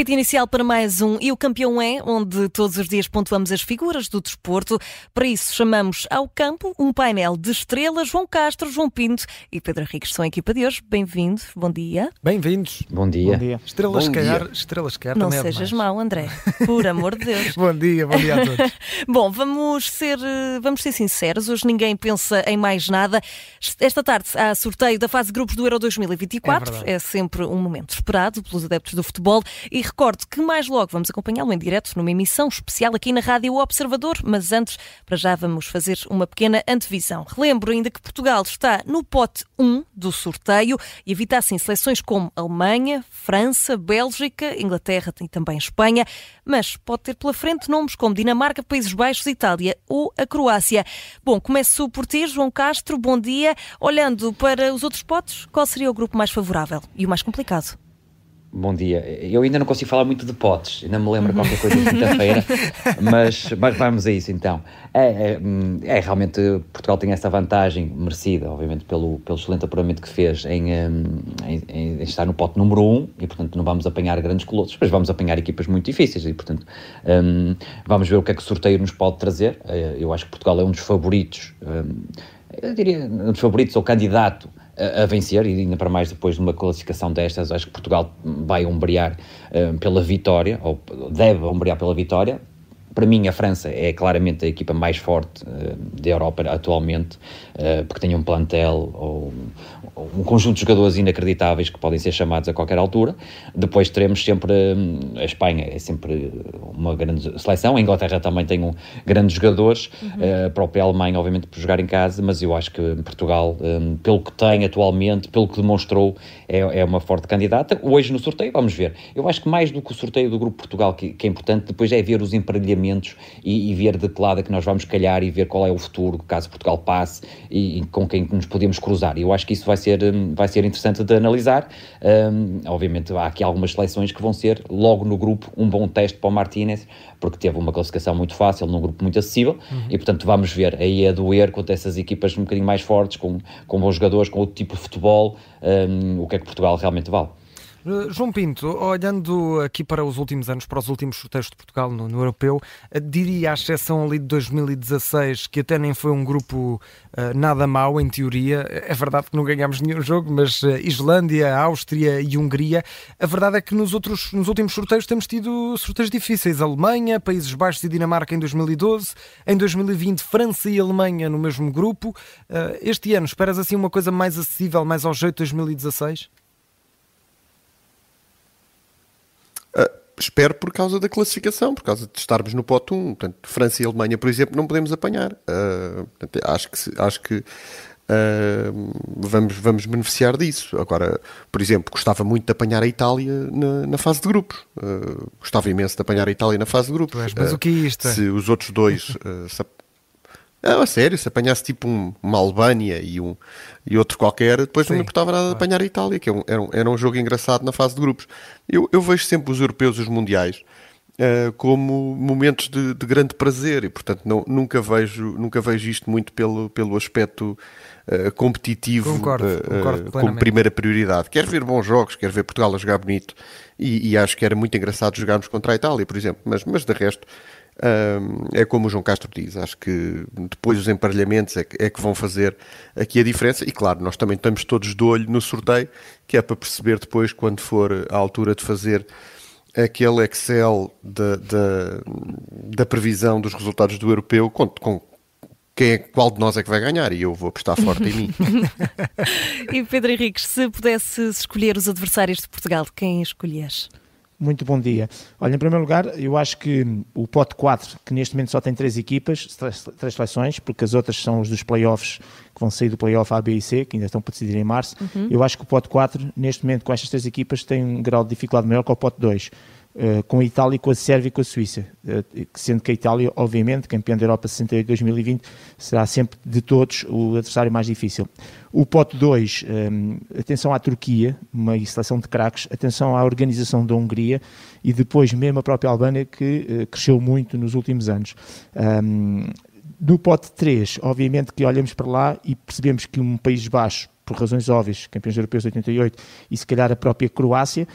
Apito inicial para mais um E o Campeão é, onde todos os dias pontuamos as figuras do desporto. Para isso chamamos ao campo um painel de estrelas, João Castro, João Pinto e Pedro Henriques são a equipa de hoje. Bem-vindos, bom dia. Bem-vindos. Bom dia. Bom dia. Estrelas Bom quer, dia. estrelas quer Não também é sejas demais. mau, André, por amor de Deus. Bom dia, bom dia a todos. Bom, vamos ser, eh, vamos ser sinceros, hoje ninguém pensa em mais nada. Esta tarde há sorteio da fase de grupos do Euro 2024, É é sempre um momento esperado pelos adeptos do futebol e recordo que mais logo vamos acompanhá-lo em direto numa emissão especial aqui na Rádio Observador, mas antes, para já vamos fazer uma pequena antevisão. Relembro ainda que Portugal está no pote 1 do sorteio e evita assim seleções como Alemanha, França, Bélgica, Inglaterra e também Espanha, mas pode ter pela frente nomes como Dinamarca, Países Baixos, Itália ou a Croácia. Bom, começo por ti, João Castro, bom dia. Olhando para os outros potes, qual seria o grupo mais favorável e o mais complicado? Bom dia. Eu ainda não consigo falar muito de potes, ainda me lembro qualquer coisa de quinta-feira, mas, mas vamos a isso então. É, é, é, realmente Portugal tem essa vantagem merecida, obviamente, pelo, pelo excelente apuramento que fez em, hum, em, em estar no pote número 1 um, e, portanto, não vamos apanhar grandes colossos, mas vamos apanhar equipas muito difíceis e, portanto, hum, vamos ver o que é que o sorteio nos pode trazer. Eh, Eu acho que Portugal é um dos favoritos, hum, eu diria, um dos favoritos ou candidato a, vencer, e ainda para mais depois de uma classificação destas, acho que Portugal vai ombrear eh, pela vitória, ou deve ombrear pela vitória. Para mim, a França é claramente a equipa mais forte eh, da Europa atualmente, eh, porque tem um plantel ou um conjunto de jogadores inacreditáveis que podem ser chamados a qualquer altura. Depois teremos sempre hum, a Espanha, é sempre uma grande seleção. A Inglaterra também tem um, grandes jogadores, eh, a própria Alemanha, obviamente, por jogar em casa, mas eu acho que Portugal, hum, pelo que tem atualmente, pelo que demonstrou, é, é uma forte candidata. Hoje no sorteio, vamos ver. Eu acho que mais do que o sorteio do Grupo Portugal, que, que é importante, depois é ver os emparelhamentos e, e ver de que lado é que nós vamos calhar e ver qual é o futuro, caso Portugal passe e, e com quem nos podemos cruzar. E eu acho que isso vai ser, hum, vai ser interessante de analisar. Hum, obviamente, há aqui algumas seleções que vão ser, logo no grupo, um bom teste para o Martínez, porque teve uma classificação muito fácil, num grupo muito acessível, e portanto vamos ver aí a doer contra essas equipas um bocadinho mais fortes, com, com bons jogadores, com outro tipo de futebol, hum, o que é que Portugal realmente vale. Eh, João Pinto, olhando aqui para os últimos anos, para os últimos sorteios de Portugal no, no Europeu, eh, diria à exceção ali de 2016, que até nem foi um grupo uh, nada mau, em teoria. É verdade que não ganhámos nenhum jogo, mas uh, Islândia, Áustria e Hungria. A verdade é que nos, outros, nos últimos sorteios temos tido sorteios difíceis. Alemanha, Países Baixos e Dinamarca em 2012, em 2020 França e Alemanha no mesmo grupo. Uh, este ano, esperas assim uma coisa mais acessível, mais ao jeito de 2016? Ah, espero por causa da classificação, por causa de estarmos no pote 1. Portanto, França e Alemanha, por exemplo, não podemos apanhar. Uh, portanto, acho que, acho que uh, vamos, vamos beneficiar disso. Agora, por exemplo, gostava muito de apanhar a Itália na, na fase de grupos. Uh, gostava imenso de apanhar a Itália na fase de grupos. mas o que é isto? Se os outros dois não, a sério, se apanhasse tipo um- uma Albânia e, um, e outro qualquer, depois não Sim, me importava nada de apanhar a Itália, que é era, um, era um jogo engraçado na fase de grupos. Eu, eu vejo sempre os europeus e os mundiais eh, como momentos de, de grande prazer e, portanto, não, nunca, vejo, nunca vejo isto muito pelo, pelo aspecto eh, competitivo Concordo, eh, concordo como primeira prioridade. Quero ver bons jogos, quero ver Portugal a jogar bonito e, e acho que era muito engraçado jogarmos contra a Itália, por exemplo, mas, mas de resto. É como o João Castro diz, acho que depois os emparelhamentos é que, é que vão fazer aqui a diferença. E claro, nós também estamos todos de olho no sorteio, que é para perceber depois, quando for a altura de fazer aquele Excel da, da, da previsão dos resultados do europeu, com, com quem é, qual de nós é que vai ganhar. E eu vou apostar forte em mim. E Pedro Henriques, se pudesse escolher os adversários de Portugal, quem escolhias? Muito bom dia. Olha, em primeiro lugar, eu acho que o pote 4, que neste momento só tem três equipas, três, três seleções, porque as outras são os dos playoffs, que vão sair do playoff A, B e C, que ainda estão para decidir em março. Eu acho que o pote 4, neste momento, com estas três equipas, tem um grau de dificuldade maior que o pote 2. Eh, com a Itália, com a Sérvia e com a Suíça. Eh, sendo que a Itália, obviamente, campeã da Europa 68-2020, será sempre de todos o adversário mais difícil. O pote 2, atenção à Turquia, uma seleção de craques, atenção à organização da Hungria e depois mesmo a própria Albânia, que eh, cresceu muito nos últimos anos. Um, no pote 3, obviamente que olhamos para lá e percebemos que um País Baixo por razões óbvias, campeões europeus de 88 e se calhar a própria Croácia,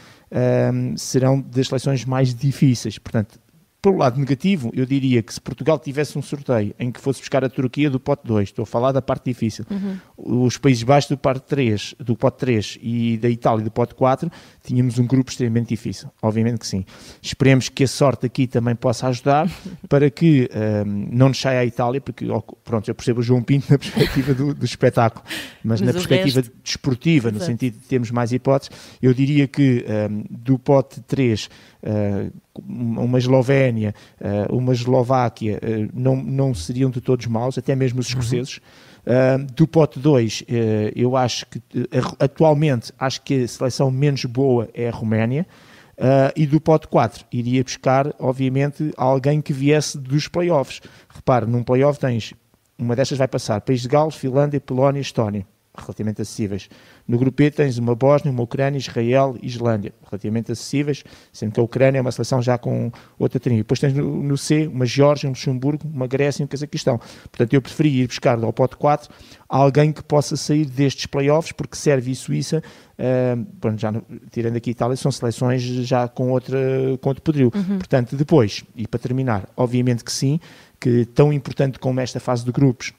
um, serão das seleções mais difíceis. Portanto, pelo lado negativo, eu diria que se Portugal tivesse um sorteio em que fosse buscar a Turquia do pote 2, estou a falar da parte difícil, uhum. os Países Baixos do pote 3, do pote 3 e da Itália do pote 4, tínhamos um grupo extremamente difícil. Obviamente que sim. Esperemos que a sorte aqui também possa ajudar para que um, não nos saia a Itália, porque pronto, eu percebo o João Pinto na perspectiva do, do espetáculo, mas, mas na perspectiva resto... desportiva, Exato. no sentido de termos mais hipóteses, eu diria que um, do pote 3 Uh, uma Eslovénia, uh, uma Eslováquia, uh, não, não seriam de todos maus, até mesmo os escoceses. Uhum. do pote 2, eu acho que atualmente acho que a seleção menos boa é a Roménia. e do pote 4, iria buscar, obviamente, alguém que viesse dos playoffs. Repare, num playoff tens uma destas vai passar País de Gales, Finlândia, Polónia e Estónia relativamente acessíveis. No grupo E tens uma Bósnia, uma Ucrânia, Israel e Islândia, relativamente acessíveis, sendo que a Ucrânia é uma seleção já com outra trinha. Depois tens no, no, C uma Geórgia, um Luxemburgo, uma Grécia e um Cazaquistão. Portanto, eu preferi ir buscar ao pote 4 alguém que possa sair destes playoffs, porque Sérvia e Suíça, uh, já no, tirando aqui Itália, são seleções já com, outra, com outro poderio. Uhum. Portanto, depois, e para terminar, obviamente que sim, que tão importante como esta fase de grupos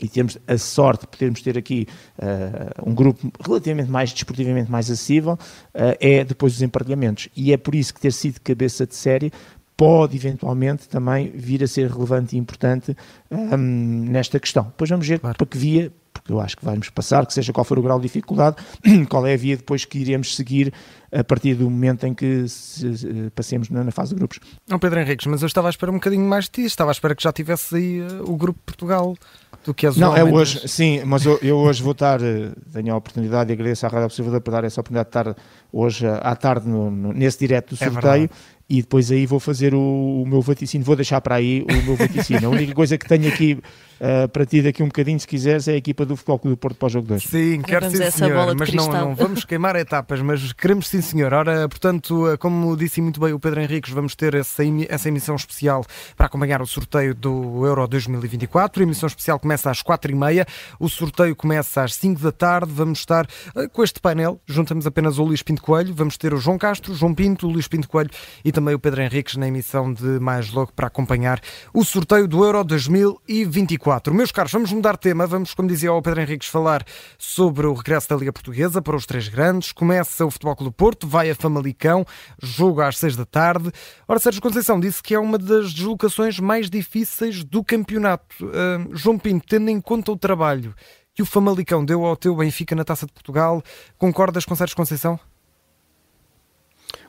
e temos a sorte de podermos ter aqui uh, um grupo relativamente mais desportivamente mais acessível, uh, é depois dos emparelhamentos. E é por isso que ter sido cabeça de série pode eventualmente também vir a ser relevante e importante um, nesta questão. Depois vamos ver claro. para que via, porque eu acho que vamos passar, que seja qual for o grau de dificuldade, qual é a via depois que iremos seguir a partir do momento em que se, se, passemos na, fase de grupos. Não, Pedro Henriques, mas eu estava à espera um bocadinho mais de ti, estava à espera que já tivesse aí uh, o grupo Portugal do que as Não, é hoje, sim, mas eu, eu, hoje vou estar, uh, tenho a oportunidade e agradeço à Rádio Observador por dar essa oportunidade de estar hoje uh, à tarde no, no, nesse direto do é sorteio e depois aí vou fazer o, o, meu vaticínio, vou deixar para aí o meu vaticínio. A única coisa que tenho aqui uh, para ti daqui um bocadinho, se quiseres, é a equipa do Futebol Clube do Porto para o jogo 2. Sim, quero sim, senhor, mas não, não, vamos queimar etapas, mas queremos sim, senhor. Ora, portanto, eh, como disse muito bem o Pedro Henriques, vamos ter essa, essa emissão especial para acompanhar o sorteio do Euro 2024. A emissão especial começa às 4h30, o sorteio começa às 5 da tarde. Vamos estar uh, com este painel, juntamos apenas o Luís Pinto Coelho, vamos ter o João Castro, o João Pinto, o Luís Pinto Coelho e também o Pedro Henriques na emissão de mais logo para acompanhar o sorteio do Euro 2024. Meus caros, vamos mudar tema, vamos, como dizia o Pedro Henriques, falar sobre o regresso da Liga Portuguesa para os três grandes. Começa o Futebol Clube do Porto, vai a Famalicão, jogo às seis da tarde. Ora, Sérgio Conceição disse que é uma das deslocações mais difíceis do campeonato. Uh, João Pinto, tendo em conta o trabalho que o Famalicão deu ao teu Benfica na Taça de Portugal, concordas com Sérgio Conceição?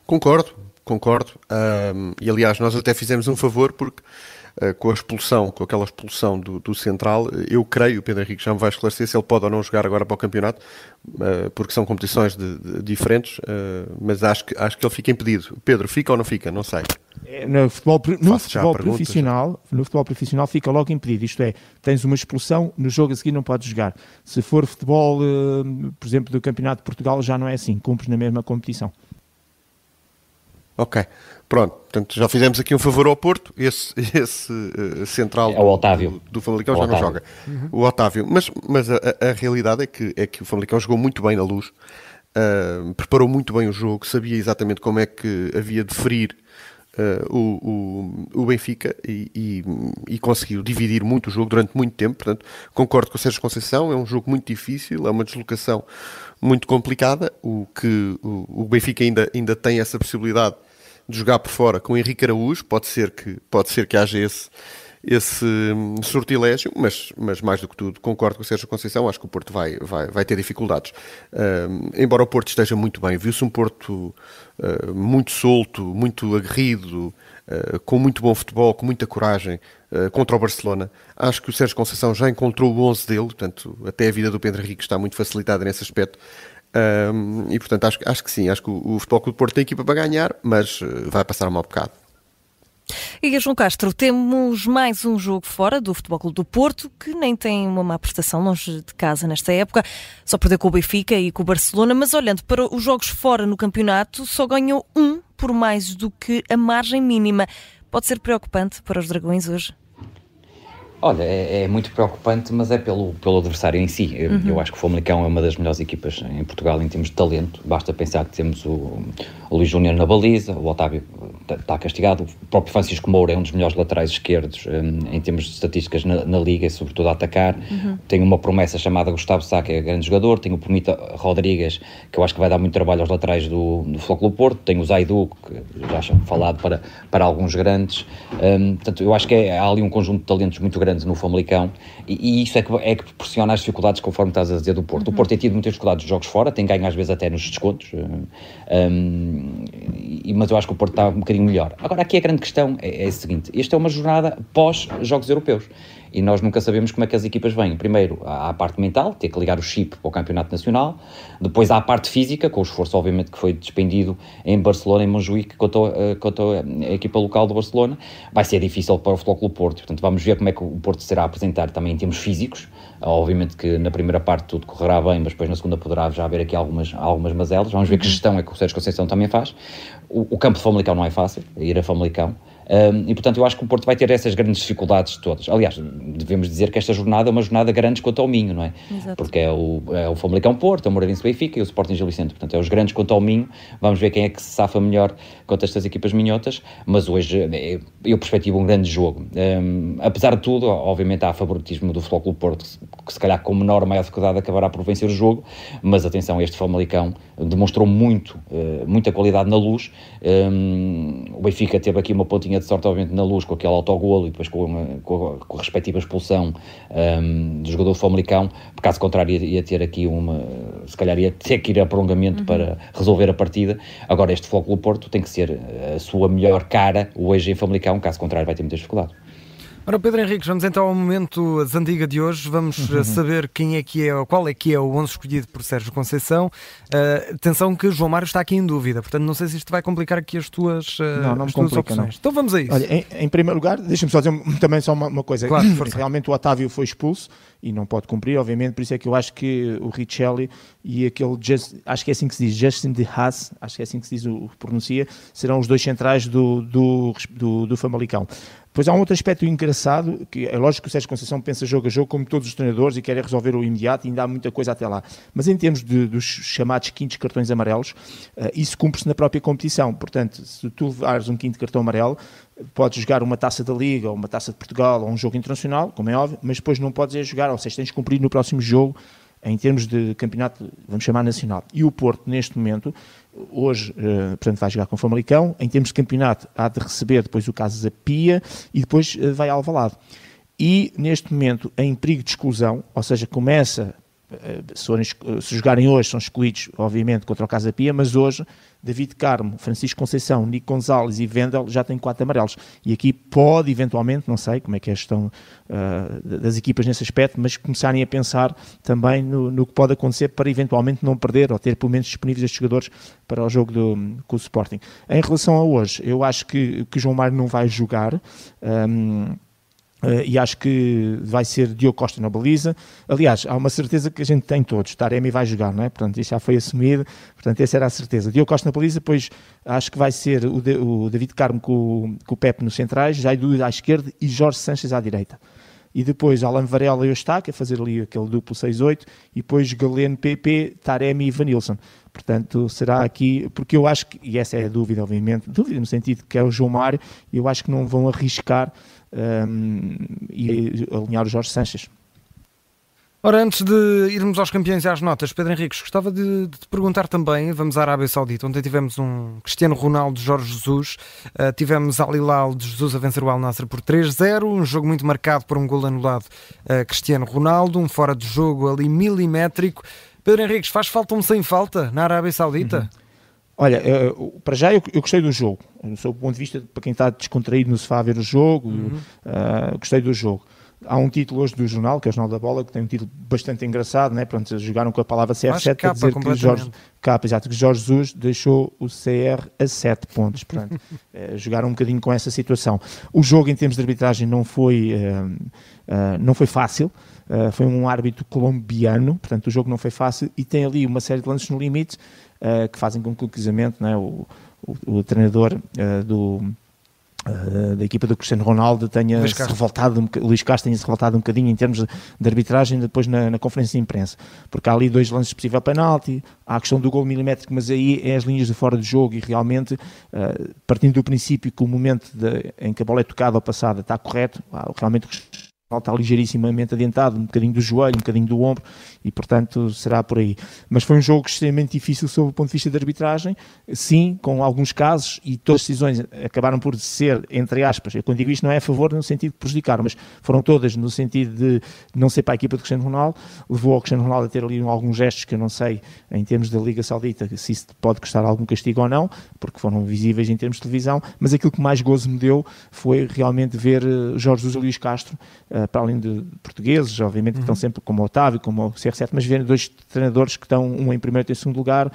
Concordo, concordo. Um, e aliás, nós até fizemos um favor porque uh, com a expulsão, com aquela expulsão do, do, Central, eu creio, o Pedro Henrique já me vai esclarecer se ele pode ou não jogar agora para o campeonato, uh, porque são competições de, de, diferentes, uh, mas acho que, acho que ele fica impedido. Pedro, fica ou não fica? Não sei. É, no futebol, no futebol profissional, no futebol profissional fica logo impedido. Isto é, tens uma expulsão, no jogo a seguir não podes jogar. Se for futebol, por exemplo, do Campeonato de Portugal, já não é assim, cumpres na mesma competição. Ok, pronto. Portanto, já fizemos aqui um favor ao Porto. Esse, esse uh, central é o Otávio. do, do Famalicão o já Otávio. não joga. Uhum. O Otávio. Mas, mas a, a, realidade é que, é que o Famalicão jogou muito bem na luz, uh, preparou muito bem o jogo, sabia exatamente como é que havia de ferir Uh, o, o, o, Benfica e, e, e, conseguiu dividir muito o jogo durante muito tempo. Portanto, concordo com o Sérgio Conceição, é um jogo muito difícil, é uma deslocação muito complicada. O que o, o Benfica ainda, ainda tem essa possibilidade de jogar por fora com o Henrique Araújo, pode ser que, pode ser que haja esse, esse hum, sortilégio, mas, mas mais do que tudo, concordo com o Sérgio Conceição, acho que o Porto vai, vai, vai ter dificuldades. Uh, embora o Porto esteja muito bem, viu-se um Porto uh, muito solto, muito aguerrido, uh, com muito bom futebol, com muita coragem, contra o Barcelona. Acho que o Sérgio Conceição já encontrou o 11 dele, portanto, até a vida do Pedro Henrique está muito facilitada nesse aspecto. Um, e portanto acho, acho que sim, acho que o, o Futebol Clube do Porto tem equipa para ganhar, mas uh, vai passar um mau bocado. E João Castro, temos mais um jogo fora do Futebol Clube do Porto, que nem tem uma má prestação longe de casa nesta época, só perdeu com o Benfica e com o Barcelona, mas olhando para os jogos fora no campeonato, só ganhou um por mais do que a margem mínima. Pode ser preocupante para os Dragões hoje? Olha, é, é, muito preocupante, mas é pelo, pelo adversário em si. Eu, uhum. eu acho que o Famalicão é uma das melhores equipas em Portugal em termos de talento. Basta pensar que temos o, o Luís Júnior na baliza, o Otávio está castigado, o próprio Francisco Moura é um dos melhores laterais esquerdos um, em termos de estatísticas na, na Liga e sobretudo a atacar. Uhum. Tem uma promessa chamada Gustavo Sá, que é grande jogador. Tem o Pumita Rodrigues, que eu acho que vai dar muito trabalho aos laterais do, do Flóculo Porto. Tem o Zaidu, que já falado para, para alguns grandes. Um, portanto, eu acho que é, há ali um conjunto de talentos muito grande grandes no Famalicão e, e isso é que, é que proporciona as dificuldades conforme estás a dizer do Porto. Uhum. O Porto tem tido muitas dificuldades de jogos fora, tem ganho às vezes até nos descontos, um, e, mas eu acho que o Porto está um bocadinho melhor. Agora, aqui a grande questão é, é a seguinte: esta é uma jornada pós-Jogos Europeus e nós nunca sabemos como é que as equipas vêm. Primeiro, há a parte mental, ter que ligar o chip para o Campeonato Nacional, depois há a parte física, com o esforço, obviamente, que foi despendido em Barcelona, em Montjuic, quanto, uh, quanto a equipa local do Barcelona. Vai ser difícil para o Futebol Porto, portanto, vamos ver como é que o Porto será a apresentar também em termos físicos. Obviamente que na primeira parte tudo correrá bem, mas depois na segunda poderá já haver aqui algumas, algumas mazelas. Vamos ver que uhum. gestão é que o Sérgio Conceição também faz. O, o campo de Famalicão não é fácil, ir a Famalicão. Um, e portanto eu acho que o Porto vai ter essas grandes dificuldades todas. Aliás, devemos dizer que esta jornada é uma jornada grande quanto ao Minho, não é? Exato. Porque é o, é o Famalicão Porto, é o Moreirense Benfica e o Sporting Gil Vicente. Portanto, é os grandes quanto ao Minho. Vamos ver quem é que se safa melhor contra estas equipas minhotas. Mas hoje é, eu perspectivo um grande jogo. Um, apesar de tudo, obviamente há favoritismo do Clube Porto, que se calhar com menor ou maior dificuldade acabará por vencer o jogo. Mas atenção, este Famalicão demonstrou muito, uh, muita qualidade na luz. Um, o Benfica teve aqui uma pontinha de sorte, obviamente, na luz com aquele autogolo e depois com, uma, com, a, com a respectiva expulsão um, do jogador Famalicão. Por caso contrário, ia, ia, ter aqui uma. Se calhar ia ter que ir a prolongamento uhum. para resolver a partida. Agora, este Foco do Porto tem que ser a sua melhor cara hoje em Famalicão, caso contrário, vai ter muita dificuldade. Ora, Pedro Henrique, vamos então ao momento Zandiga de hoje. Vamos uhum. saber quem é que é, qual é que é o 11 escolhido por Sérgio Conceição. Uh, atenção que João Mário está aqui em dúvida, portanto não sei se isto vai complicar aqui as tuas, uh, não, não as tuas complica, opções. Não. Então vamos a isso. Olha, em, em primeiro lugar, deixa-me só dizer também só uma, uma coisa. Claro, Realmente o Otávio foi expulso e não pode cumprir, obviamente, por isso é que eu acho que o Richelli e aquele, just, acho que é assim que se diz, Justin de Haas, acho que é assim que se diz o, pronuncia, serão os dois centrais do, do, do, do Famalicão. Depois há um outro aspecto engraçado, que é lógico que o Sérgio Conceição pensa jogo a jogo, como todos os treinadores, e quer resolver o imediato, e ainda há muita coisa até lá. Mas em termos de, dos chamados quintos cartões amarelos, uh, isso cumpre-se na própria competição. Portanto, se tu levares um quinto cartão amarelo, podes jogar uma taça da Liga, ou uma taça de Portugal, ou um jogo internacional, como é óbvio, mas depois não podes é jogar, ou seja, tens de cumprir no próximo jogo em termos de campeonato, vamos chamar nacional. E o Porto, neste momento, hoje, uh, portanto, vai jogar com o Famalicão. Em termos de campeonato, há de receber depois o Casa Pia e depois uh, vai ao Alvalade. E, neste momento, em perigo de exclusão, ou seja, começa eh, se, jogarem hoje, são excluídos, obviamente, contra o Casa Pia, mas hoje David Carmo, Francisco Conceição, Nico Gonzalez e Vendel já têm quatro amarelos. E aqui pode, eventualmente, não sei como é que é a gestão uh, das equipas nesse aspecto, mas começarem a pensar também no, no, que pode acontecer para eventualmente não perder ou ter pelo menos disponíveis estes jogadores para o jogo do, com o Sporting. Em relação a hoje, eu acho que, que João Mário não vai jogar. Um, Uh, e acho que vai ser Diogo Costa na baliza. Aliás, há uma certeza que a gente tem todos: Taremi vai jogar, não é? Portanto, isso já foi assumido. Portanto, essa era a certeza. Diogo Costa na baliza, depois acho que vai ser o, de, o David Carmo com, com, o Pepe nos centrais, Jaidu à esquerda e Jorge Sanches à direita. E depois Alan Varela e Ostaque a fazer ali aquele duplo 6-8, e depois Galeno, PP, Taremi e Vanilson. Portanto, será aqui, porque eu acho que, e essa é a dúvida, obviamente, dúvida no sentido que é o João Mário, eu acho que não vão arriscar um, e alinhar o Jorge Sanches. Ora, antes de irmos aos campeões e às notas, Pedro Henriques, gostava de, de, te perguntar também, vamos à Arábia Saudita, onde tivemos um Cristiano Ronaldo, Jorge Jesus, uh, tivemos Al Hilal de Jesus a vencer o Al Nassr por 3-0, um jogo muito marcado por um gol anulado a uh, Cristiano Ronaldo, um fora de jogo ali milimétrico. Pedro Henriques, faz falta um sem falta na Arábia Saudita? Uhum. Olha, uh, para já eu, eu, gostei do jogo, do seu ponto de vista, para quem está descontraído no sofá a ver o jogo, uhum. uh, gostei do jogo. Há um título hoje do jornal, que é o Jornal da Bola, que tem um título bastante engraçado, né? Pronto, jogaram com a palavra CR7 para dizer que Jorge, capa, exato, que Jorge Jesus deixou o CR a 7 pontos. Portanto, é, jogaram um bocadinho com essa situação. O jogo, em termos de arbitragem, não foi, uh, não foi fácil. Uh, foi um árbitro colombiano, portanto o jogo não foi fácil e tem ali uma série de lances no limite uh, que fazem com que o casamento, né, o, o, o treinador uh, do, uh, da equipa do Cristiano Ronaldo tenha se revoltado, um, Luís Castro tenha se revoltado um bocadinho em termos de, de arbitragem depois na, na, conferência de imprensa, porque há ali dois lances possível penalti, há a questão do gol milimétrico, mas aí é as linhas de fora do jogo e realmente, uh, partindo do princípio que o momento de, em que a bola é tocada ou passada está correto, realmente está ligeiríssimamente adiantado, um bocadinho do joelho, um bocadinho do ombro, e portanto será por aí. Mas foi um jogo extremamente difícil sob o ponto de vista da arbitragem, sim, com alguns casos, e todas as decisões acabaram por ser, entre aspas, eu quando digo isto não é a favor no sentido de prejudicar, mas foram todas no sentido de não ser para a equipa do Cristiano Ronaldo, levou ao Cristiano Ronaldo a ter ali alguns gestos que eu não sei, em termos da Liga Saudita, se isso pode custar algum castigo ou não, porque foram visíveis em termos de televisão, mas aquilo que mais gozo me deu foi realmente ver eh, Jorge Jesus Luís Castro eh, para além de portugueses, obviamente, que estão uhum. sempre como o Otávio, como o CR7, mas verem dois treinadores que estão, um em primeiro e em segundo lugar,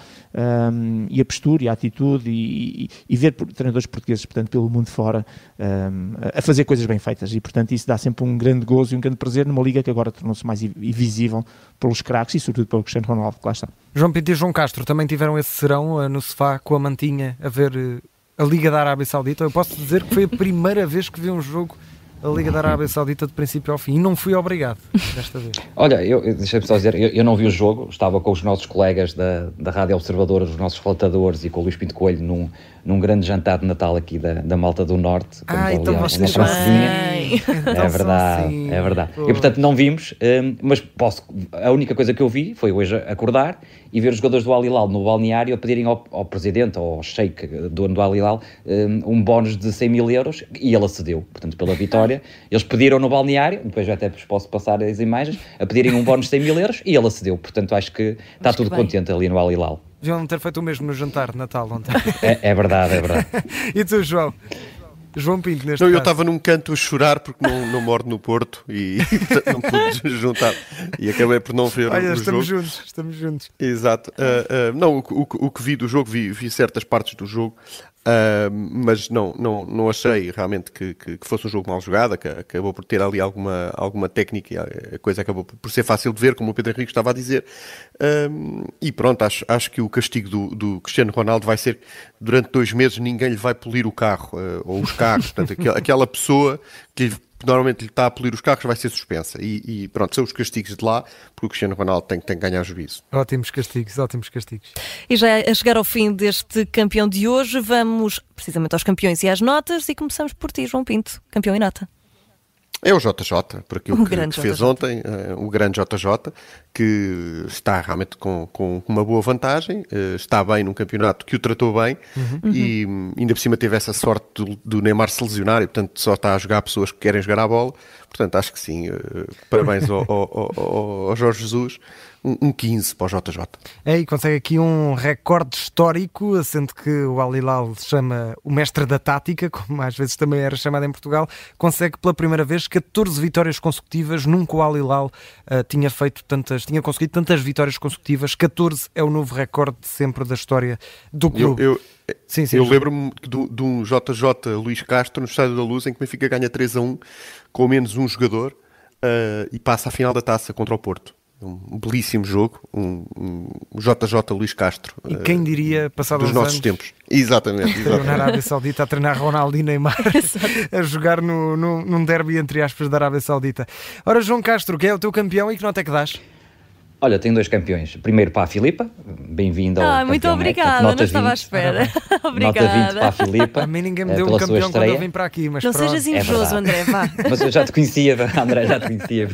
um, e a postura e a atitude, e, e, e, ver treinadores portugueses, portanto, pelo mundo fora, um, a fazer coisas bem feitas. E, portanto, isso dá sempre um grande gozo e um grande prazer numa liga que agora tornou-se mais visível pelos craques e, sobretudo, pelo Cristiano Ronaldo, que lá está. João Pinto e João Castro também tiveram esse serão uh, no sofá com a mantinha a ver uh, a Liga da Arábia Saudita. Eu posso dizer que foi a primeira vez que vi um jogo a Liga da Arábia Saudita de princípio ao fim. E não fui obrigado desta vez. Olha, eu, deixa-me só dizer, eu, eu, não vi o jogo, estava com os nossos colegas da, da Rádio Observador, os nossos relatadores e com o Luís Pinto Coelho num, num grande jantar de Natal aqui da, da Malta do Norte. Ah, então vocês bem. É verdade, assim. é verdade. Pô. E portanto não vimos, um, mas posso, a única coisa que eu vi foi hoje acordar e ver os jogadores do Al Hilal no balneário a pedirem ao, ao presidente, ou ao sheik, dono do Al Hilal, um, um bónus de 100 mil euros e ele acedeu, portanto, pela vitória. Eles pediram no balneário, depois até vos posso passar as imagens, a pedirem um bónus de 100 mil euros e ele acedeu. Portanto, acho que está acho tudo que contente ali no Al Hilal. Deviam ter feito o mesmo no jantar de Natal ontem. É, é verdade, é verdade. e tu, João? João Pinto, neste não, caso. Eu estava num canto a chorar porque não, não moro no Porto e não pude juntar. E acabei por não ver Olha, o estamos jogo. juntos, estamos juntos. Exato. Uh, uh, não, o, o, o, que vi do jogo, vi, vi certas partes do jogo. Uh, mas não, não, não achei realmente que, que, que, fosse um jogo mal jogado, que acabou por ter ali alguma, alguma técnica a coisa acabou por ser fácil de ver, como o Pedro Henrique estava a dizer. Uh, e pronto, acho, acho que o castigo do, do, Cristiano Ronaldo vai ser durante dois meses ninguém lhe vai polir o carro uh, ou os carros. Portanto, aquela pessoa que lhe normalmente lhe está a polir os carros, vai ser suspensa. E, e, pronto, são os castigos de lá, porque o Cristiano Ronaldo tem, tem que ganhar juízo. Ótimos castigos, ótimos castigos. E já a chegar ao fim deste campeão de hoje, vamos precisamente aos campeões e às notas e começamos por ti, João Pinto, campeão e nota. É o JJ, por aquilo o que, que fez JJ. ontem, uh, o grande JJ, que está realmente com, com uma boa vantagem, uh, está bem num campeonato que o tratou bem uhum. e ainda por cima teve essa sorte do, do, Neymar se lesionar e, portanto, só está a jogar pessoas que querem jogar a bola. Portanto, acho que sim. Uh, parabéns ao, ao, ao, ao Jorge Jesus um, 15 para o JJ. É, e consegue aqui um recorde histórico, sendo que o Al Hilal se chama o mestre da tática, como às vezes também era chamado em Portugal, consegue pela primeira vez 14 vitórias consecutivas, nunca o Al Hilal uh, tinha feito tantas, tinha conseguido tantas vitórias consecutivas, 14 é o novo recorde de sempre da história do clube. Eu, eu... Sim, sim, eu lembro-me de, de, um JJ Luís Castro no Estádio da Luz em que o Benfica ganha 3 a 1 com menos um jogador uh, e passa à final da taça contra o Porto um belíssimo jogo, um, um JJ Luís Castro. E quem eh, diria, passados dos nossos anos, tempos. Exatamente. exatamente. na Arábia Saudita a treinar Ronaldo e Neymar a jogar no, no, num derby, entre aspas, da Arábia Saudita. Ora, João Castro, que é o teu campeão e que nota é que dás? Olha, tenho dois campeões. Primeiro para a Filipa, bem-vindo ao. Ah, muito obrigada, não estava à espera. obrigada. Nota 20 para a Filipa. A mim ninguém me eh, deu um campeão quando eu vim para aqui, mas Não pronto. sejas invejoso, é André, vá. Mas eu já te conhecia, André, já te conhecia.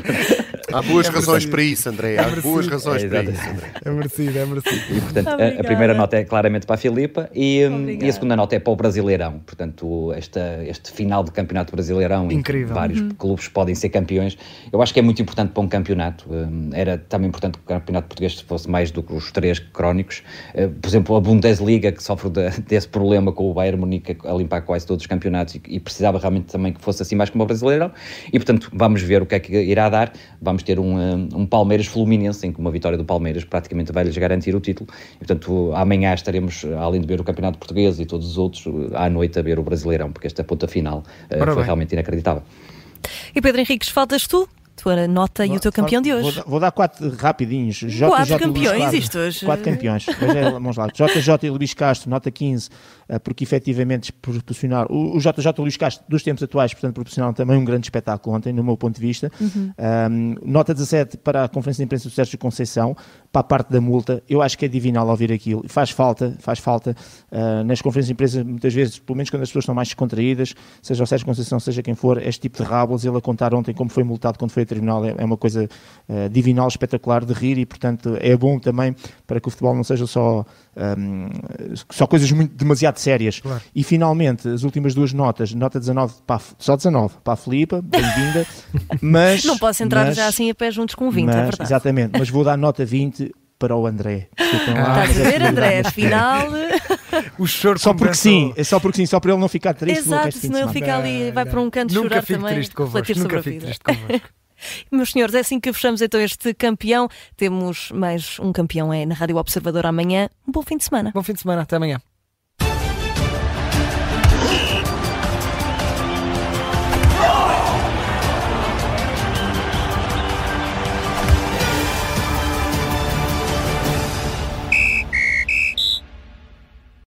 Há boas é razões para isso, André. Há é boas razões é, para isso, André. É merecido, é merecido. E, portanto, a, a, primeira nota é claramente para a Filipa e, hum, e, a segunda nota é para o Brasileirão. Portanto, esta, este final de campeonato Brasileirão, Incrível. em que vários uhum. clubes podem ser campeões, eu acho que é muito importante para um campeonato. Hum, era também importante que o campeonato português fosse mais do que os três crónicos. Eh, por exemplo, a Bundesliga, que sofre de, desse problema com o Bayern Munique a limpar quase todos os campeonatos e, e precisava realmente também que fosse assim mais como o Brasileirão. E, portanto, vamos ver o que é que irá dar. Vamos ter um um Palmeiras Fluminense, em que uma vitória do Palmeiras praticamente vai-lhes garantir o título. E, portanto, amanhã estaremos, além de ver o Campeonato Português e todos os outros, à noite a ver o Brasileirão, porque esta ponta final uh, foi realmente inacreditável. E Pedro Henriques, faltas tu? Tua nota e o teu campeão de hoje. Vou, vou dar quatro rapidinhos. JJ Quatro campeões, isto hoje. Quatro campeões. Hoje é, vamos lá. JJ e Luís Castro, nota 15, eh, porque efetivamente proporcionaram. O o JJ e Luís Castro, dos tempos atuais, portanto, proporcionaram também um grande espetáculo ontem, no meu ponto de vista. Uhum. Um, nota 17 para a conferência de imprensa do Sérgio Conceição, para a parte da multa. Eu acho que é divinal ouvir aquilo. Faz falta, faz falta. uh, nas conferências de imprensa, muitas vezes, pelo menos quando as pessoas estão mais descontraídas, seja o Sérgio Conceição, seja quem for, este tipo de rábulas, ele a contar ontem como foi multado quando foi a tribunal, é, é uma coisa uh, divinal, espetacular de rir e, portanto, é bom também para que o futebol não seja só, um, só coisas muito, demasiado sérias. Claro. E finalmente, as últimas duas notas, nota 19 para a, só 19 para a Filipa, bem-vinda, mas Não posso entrar mas- já assim a pé juntos com 20, mas, é verdade. Exatamente, mas vou dar nota 20 para o André. Estás mas a é ver, André? Afinal, O choro Só porque sim, é só porque sim, só para ele não ficar triste exato, senão ele fica ali, vai para um canto Nunca chorar fico também, refletir sobre nunca a fico vida. triste convosco. Meus senhores, é assim que fechamos então este campeão. Temos mais um campeão é na Rádio Observador amanhã. Um bom fim de semana. Bom fim de semana, até amanhã.